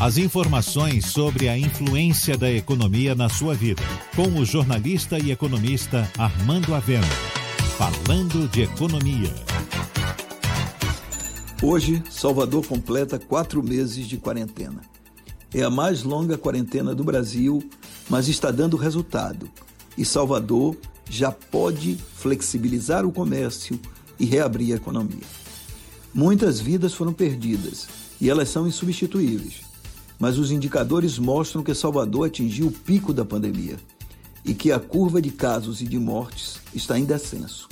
As informações sobre a influência da economia na sua vida, com o jornalista e economista Armando Avena. Falando de economia. Hoje, Salvador completa quatro meses de quarentena. É a mais longa quarentena do Brasil, mas está dando resultado. E Salvador já pode flexibilizar o comércio e reabrir a economia. Muitas vidas foram perdidas e elas são insubstituíveis mas os indicadores mostram que Salvador atingiu o pico da pandemia e que a curva de casos e de mortes está em descenso.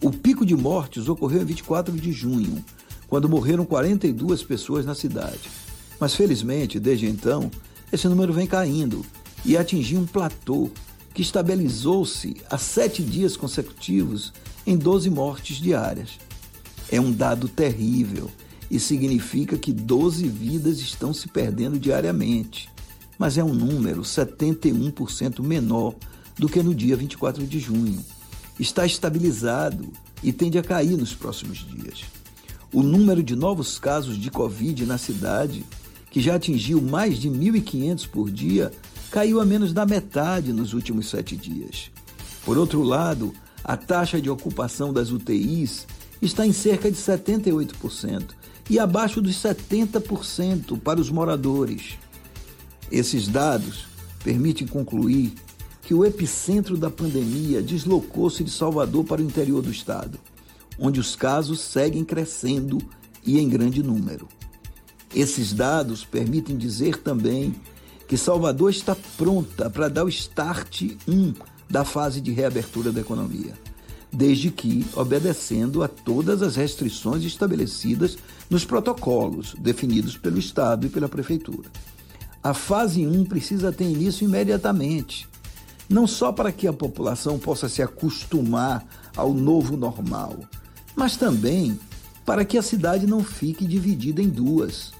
O pico de mortes ocorreu em 24 de junho, quando morreram 42 pessoas na cidade. Mas felizmente, desde então, esse número vem caindo e atingiu um platô que estabilizou-se há sete dias consecutivos em 12 mortes diárias. É um dado terrível e significa que 12 vidas estão se perdendo diariamente, mas é um número 71% menor do que no dia 24 de junho. Está estabilizado e tende a cair nos próximos dias. O número de novos casos de Covid na cidade, que já atingiu mais de 1.500 por dia, caiu a menos da metade nos últimos sete dias. Por outro lado, a taxa de ocupação das UTIs está em cerca de 78%, e abaixo dos 70% para os moradores. Esses dados permitem concluir que o epicentro da pandemia deslocou-se de Salvador para o interior do estado, onde os casos seguem crescendo e em grande número. Esses dados permitem dizer também que Salvador está pronta para dar o start 1 da fase de reabertura da economia desde que obedecendo a todas as restrições estabelecidas nos protocolos definidos pelo Estado e pela Prefeitura. A fase 1 precisa ter início imediatamente, não só para que a população possa se acostumar ao novo normal, mas também para que a cidade não fique dividida em duas.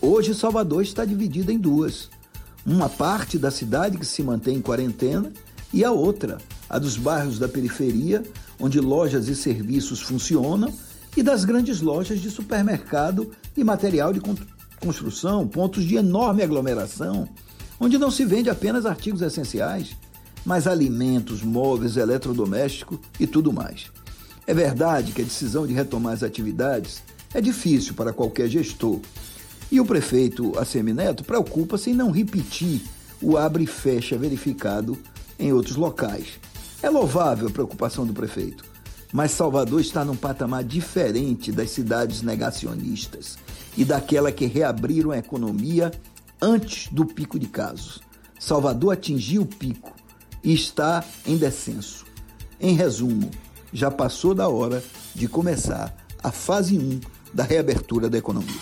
Hoje, Salvador está dividida em duas. Uma parte da cidade que se mantém em quarentena e a outra, a dos bairros da periferia, onde lojas e serviços funcionam, e das grandes lojas de supermercado e material de construção, pontos de enorme aglomeração, onde não se vende apenas artigos essenciais, mas alimentos, móveis, eletrodomésticos e tudo mais. É verdade que a decisão de retomar as atividades é difícil para qualquer gestor. E o prefeito Assemineto preocupa-se em não repetir o abre e fecha verificado em outros locais. É louvável a preocupação do prefeito, mas Salvador está num patamar diferente das cidades negacionistas e daquela que reabriram a economia antes do pico de casos. Salvador atingiu o pico e está em descenso. Em resumo, já passou da hora de começar a fase 1 da reabertura da economia.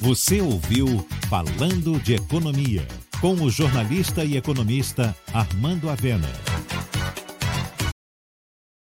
Você ouviu Falando de Economia, com o jornalista e economista Armando Avena.